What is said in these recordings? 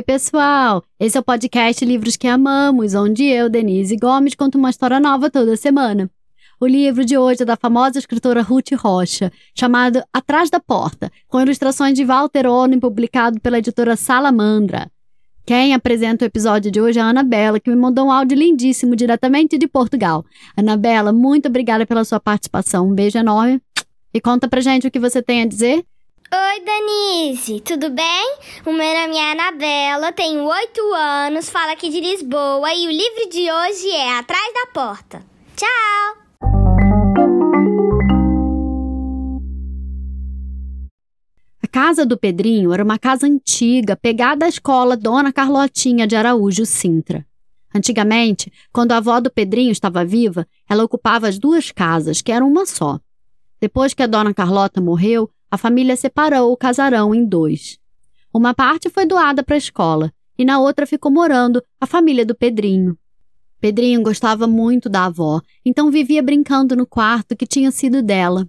Oi, pessoal! Esse é o podcast Livros que Amamos, onde eu, Denise Gomes, conto uma história nova toda semana. O livro de hoje é da famosa escritora Ruth Rocha, chamado Atrás da Porta, com ilustrações de Walter Ono, publicado pela editora Salamandra. Quem apresenta o episódio de hoje é a Anabela, que me mandou um áudio lindíssimo diretamente de Portugal. Anabela, muito obrigada pela sua participação. Um beijo enorme. E conta pra gente o que você tem a dizer. Oi, Denise, tudo bem? O meu nome é Anabela, tenho oito anos, falo aqui de Lisboa e o livro de hoje é Atrás da Porta. Tchau! A casa do Pedrinho era uma casa antiga, pegada à escola Dona Carlotinha de Araújo Sintra. Antigamente, quando a avó do Pedrinho estava viva, ela ocupava as duas casas, que eram uma só. Depois que a Dona Carlota morreu, a família separou o casarão em dois. Uma parte foi doada para a escola e na outra ficou morando a família do Pedrinho. Pedrinho gostava muito da avó, então vivia brincando no quarto que tinha sido dela.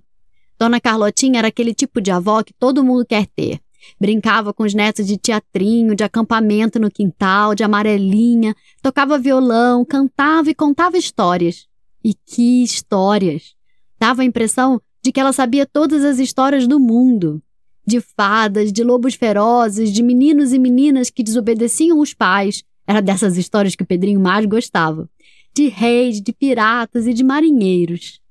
Dona Carlotinha era aquele tipo de avó que todo mundo quer ter. Brincava com os netos de teatrinho, de acampamento no quintal, de amarelinha, tocava violão, cantava e contava histórias. E que histórias! Dava a impressão de que ela sabia todas as histórias do mundo. De fadas, de lobos ferozes, de meninos e meninas que desobedeciam os pais. Era dessas histórias que o Pedrinho mais gostava. De reis, de piratas e de marinheiros.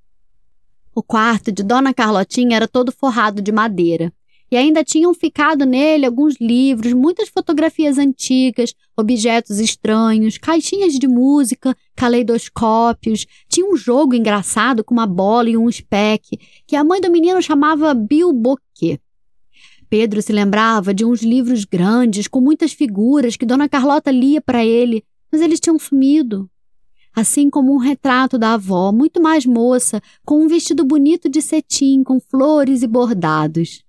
O quarto de Dona Carlotinha era todo forrado de madeira e ainda tinham ficado nele alguns livros, muitas fotografias antigas, objetos estranhos, caixinhas de música, caleidoscópios. Tinha um jogo engraçado com uma bola e um spec, que a mãe do menino chamava Bilboquê. Pedro se lembrava de uns livros grandes com muitas figuras que Dona Carlota lia para ele, mas eles tinham sumido. Assim como um retrato da avó, muito mais moça, com um vestido bonito de cetim, com flores e bordados.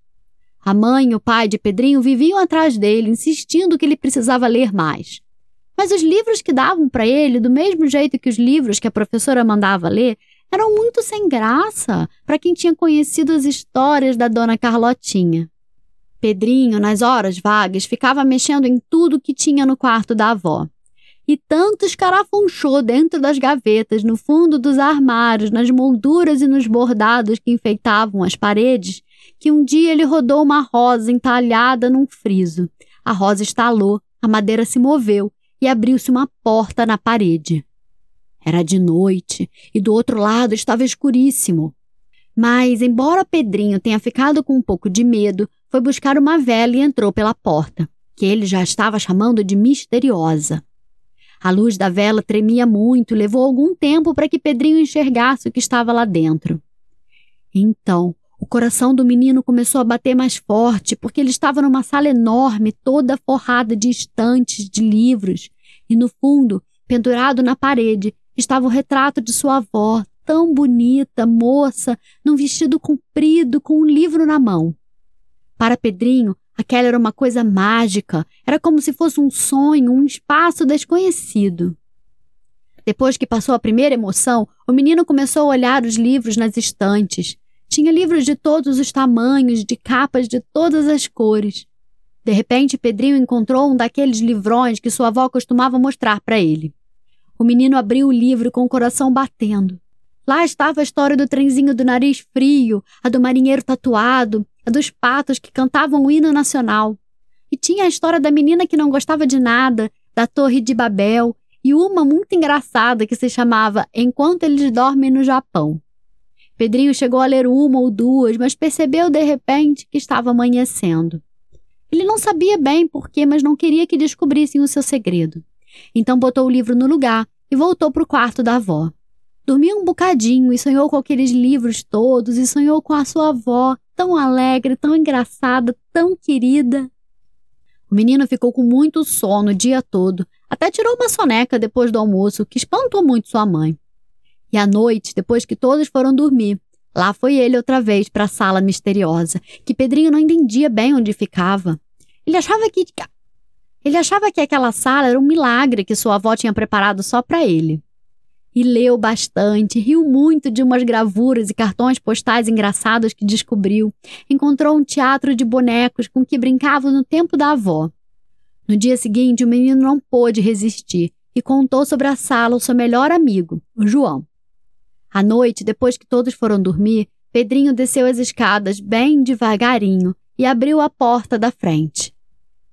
A mãe e o pai de Pedrinho viviam atrás dele, insistindo que ele precisava ler mais. Mas os livros que davam para ele, do mesmo jeito que os livros que a professora mandava ler, eram muito sem graça para quem tinha conhecido as histórias da dona Carlotinha. Pedrinho, nas horas vagas, ficava mexendo em tudo que tinha no quarto da avó. E tanto escarafunchou dentro das gavetas, no fundo dos armários, nas molduras e nos bordados que enfeitavam as paredes, que um dia ele rodou uma rosa entalhada num friso. A rosa estalou, a madeira se moveu e abriu-se uma porta na parede. Era de noite e do outro lado estava escuríssimo. Mas, embora Pedrinho tenha ficado com um pouco de medo, foi buscar uma vela e entrou pela porta, que ele já estava chamando de misteriosa. A luz da vela tremia muito e levou algum tempo para que Pedrinho enxergasse o que estava lá dentro. Então, o coração do menino começou a bater mais forte, porque ele estava numa sala enorme, toda forrada de estantes de livros, e no fundo, pendurado na parede, estava o retrato de sua avó, tão bonita, moça, num vestido comprido, com um livro na mão. Para Pedrinho, aquela era uma coisa mágica, era como se fosse um sonho, um espaço desconhecido. Depois que passou a primeira emoção, o menino começou a olhar os livros nas estantes. Tinha livros de todos os tamanhos, de capas de todas as cores. De repente, Pedrinho encontrou um daqueles livrões que sua avó costumava mostrar para ele. O menino abriu o livro com o coração batendo. Lá estava a história do trenzinho do nariz frio, a do marinheiro tatuado, a dos patos que cantavam o hino nacional. E tinha a história da menina que não gostava de nada, da Torre de Babel, e uma muito engraçada que se chamava Enquanto Eles Dormem no Japão. Pedrinho chegou a ler uma ou duas, mas percebeu de repente que estava amanhecendo. Ele não sabia bem por quê, mas não queria que descobrissem o seu segredo. Então botou o livro no lugar e voltou para o quarto da avó. Dormiu um bocadinho e sonhou com aqueles livros todos e sonhou com a sua avó, tão alegre, tão engraçada, tão querida. O menino ficou com muito sono o dia todo, até tirou uma soneca depois do almoço, que espantou muito sua mãe. E à noite, depois que todos foram dormir, lá foi ele outra vez para a sala misteriosa, que Pedrinho não entendia bem onde ficava. Ele achava que ele achava que aquela sala era um milagre que sua avó tinha preparado só para ele. E leu bastante, riu muito de umas gravuras e cartões postais engraçados que descobriu. Encontrou um teatro de bonecos com que brincava no tempo da avó. No dia seguinte, o menino não pôde resistir e contou sobre a sala ao seu melhor amigo, o João. À noite, depois que todos foram dormir, Pedrinho desceu as escadas bem devagarinho e abriu a porta da frente.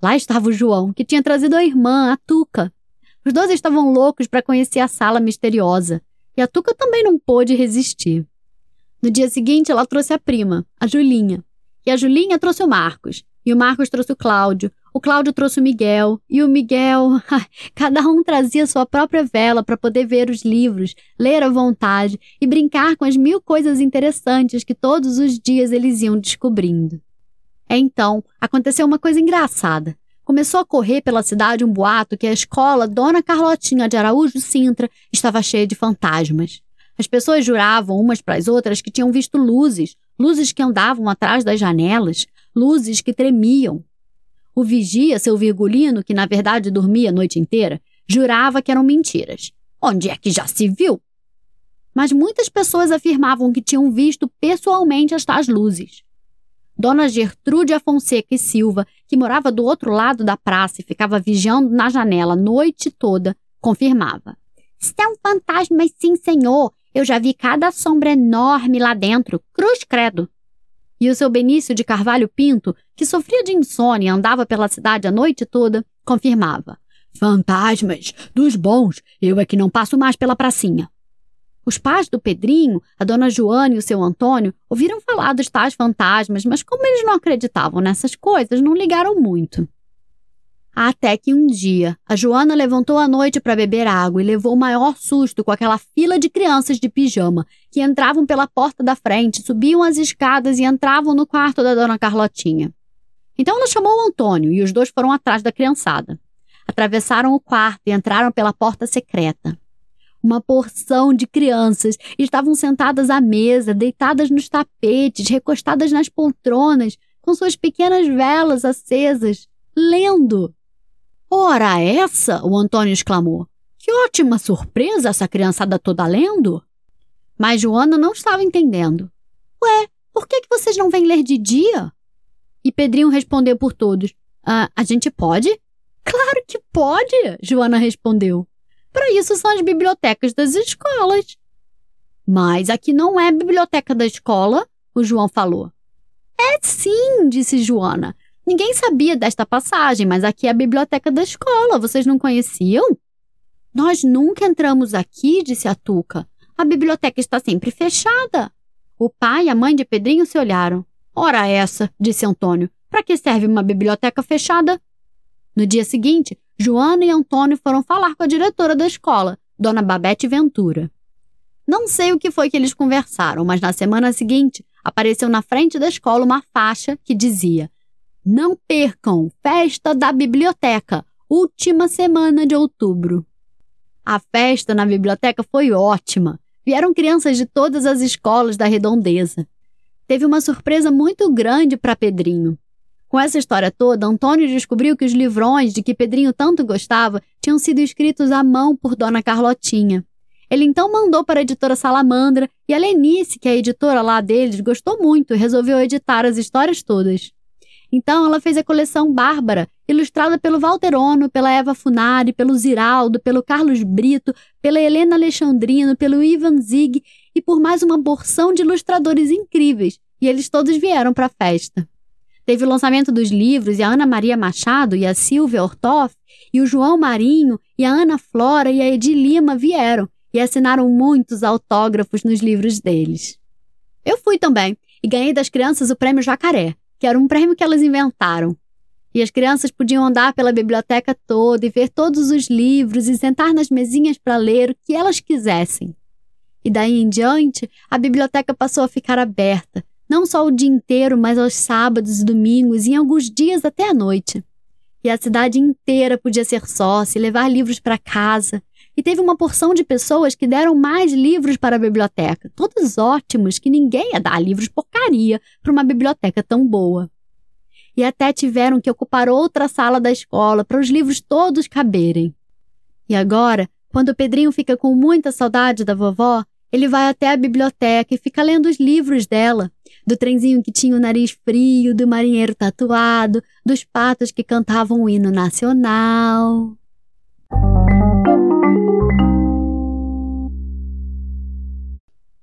Lá estava o João, que tinha trazido a irmã, a Tuca. Os dois estavam loucos para conhecer a sala misteriosa, e a Tuca também não pôde resistir. No dia seguinte, ela trouxe a prima, a Julinha, e a Julinha trouxe o Marcos, e o Marcos trouxe o Cláudio, o Cláudio trouxe o Miguel, e o Miguel. Cada um trazia sua própria vela para poder ver os livros, ler à vontade e brincar com as mil coisas interessantes que todos os dias eles iam descobrindo. Então, aconteceu uma coisa engraçada. Começou a correr pela cidade um boato que a escola Dona Carlotinha de Araújo Sintra estava cheia de fantasmas. As pessoas juravam umas para as outras que tinham visto luzes, luzes que andavam atrás das janelas, luzes que tremiam, o vigia, seu virgulino, que na verdade dormia a noite inteira, jurava que eram mentiras. Onde é que já se viu? Mas muitas pessoas afirmavam que tinham visto pessoalmente as tais luzes. Dona Gertrude Afonseca e Silva, que morava do outro lado da praça e ficava vigiando na janela a noite toda, confirmava. São fantasmas, sim, senhor. Eu já vi cada sombra enorme lá dentro. Cruz credo. E o seu Benício de Carvalho Pinto, que sofria de insônia e andava pela cidade a noite toda, confirmava: Fantasmas, dos bons, eu é que não passo mais pela pracinha. Os pais do Pedrinho, a dona Joana e o seu Antônio, ouviram falar dos tais fantasmas, mas como eles não acreditavam nessas coisas, não ligaram muito. Até que um dia, a Joana levantou à noite para beber água e levou o maior susto com aquela fila de crianças de pijama que entravam pela porta da frente, subiam as escadas e entravam no quarto da dona Carlotinha. Então ela chamou o Antônio e os dois foram atrás da criançada. Atravessaram o quarto e entraram pela porta secreta. Uma porção de crianças estavam sentadas à mesa, deitadas nos tapetes, recostadas nas poltronas, com suas pequenas velas acesas, lendo. Ora essa! o Antônio exclamou. Que ótima surpresa essa criançada toda lendo! Mas Joana não estava entendendo. Ué, por que, que vocês não vêm ler de dia? E Pedrinho respondeu por todos. Ah, a gente pode? Claro que pode, Joana respondeu. Para isso são as bibliotecas das escolas. Mas aqui não é biblioteca da escola, o João falou. É sim, disse Joana. Ninguém sabia desta passagem, mas aqui é a biblioteca da escola. Vocês não conheciam? Nós nunca entramos aqui, disse a Tuca. A biblioteca está sempre fechada. O pai e a mãe de Pedrinho se olharam. Ora essa, disse Antônio. Para que serve uma biblioteca fechada? No dia seguinte, Joana e Antônio foram falar com a diretora da escola, Dona Babette Ventura. Não sei o que foi que eles conversaram, mas na semana seguinte apareceu na frente da escola uma faixa que dizia não percam Festa da Biblioteca, última semana de outubro. A festa na biblioteca foi ótima. Vieram crianças de todas as escolas da redondeza. Teve uma surpresa muito grande para Pedrinho. Com essa história toda, Antônio descobriu que os livrões de que Pedrinho tanto gostava tinham sido escritos à mão por Dona Carlotinha. Ele então mandou para a editora Salamandra e a Lenice, que é a editora lá deles, gostou muito e resolveu editar as histórias todas. Então ela fez a coleção Bárbara, ilustrada pelo Walter Ono, pela Eva Funari, pelo Ziraldo, pelo Carlos Brito, pela Helena Alexandrino, pelo Ivan Zig e por mais uma porção de ilustradores incríveis, e eles todos vieram para a festa. Teve o lançamento dos livros e a Ana Maria Machado e a Silvia Ortoff e o João Marinho e a Ana Flora e a Edi Lima vieram e assinaram muitos autógrafos nos livros deles. Eu fui também e ganhei das crianças o prêmio Jacaré, que era um prêmio que elas inventaram. E as crianças podiam andar pela biblioteca toda e ver todos os livros e sentar nas mesinhas para ler o que elas quisessem. E daí em diante, a biblioteca passou a ficar aberta, não só o dia inteiro, mas aos sábados e domingos e em alguns dias até a noite. E a cidade inteira podia ser sócia e levar livros para casa, e teve uma porção de pessoas que deram mais livros para a biblioteca, todos ótimos, que ninguém ia dar livros porcaria para uma biblioteca tão boa. E até tiveram que ocupar outra sala da escola para os livros todos caberem. E agora, quando o Pedrinho fica com muita saudade da vovó, ele vai até a biblioteca e fica lendo os livros dela. Do trenzinho que tinha o nariz frio, do marinheiro tatuado, dos patos que cantavam o hino nacional.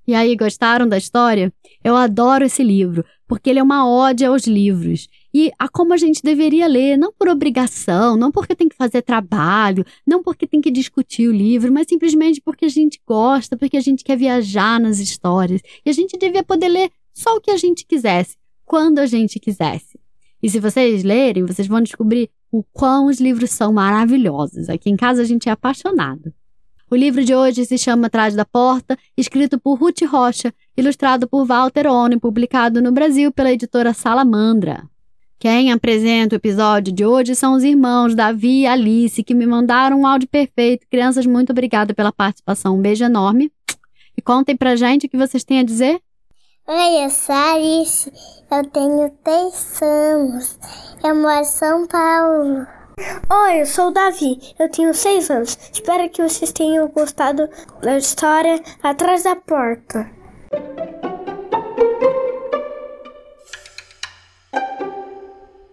E aí, gostaram da história? Eu adoro esse livro, porque ele é uma ode aos livros e a como a gente deveria ler, não por obrigação, não porque tem que fazer trabalho, não porque tem que discutir o livro, mas simplesmente porque a gente gosta, porque a gente quer viajar nas histórias. E a gente devia poder ler só o que a gente quisesse, quando a gente quisesse. E se vocês lerem, vocês vão descobrir o quão os livros são maravilhosos. Aqui em casa a gente é apaixonado. O livro de hoje se chama Atrás da Porta, escrito por Ruth Rocha, ilustrado por Walter Ono, publicado no Brasil pela editora Salamandra. Quem apresenta o episódio de hoje são os irmãos Davi e Alice, que me mandaram um áudio perfeito. Crianças, muito obrigada pela participação. Um beijo enorme. E contem pra gente o que vocês têm a dizer. Oi, eu sou Alice. Eu tenho três anos. Eu moro em São Paulo. Oi, eu sou o Davi, eu tenho 6 anos. Espero que vocês tenham gostado da história Atrás da Porta.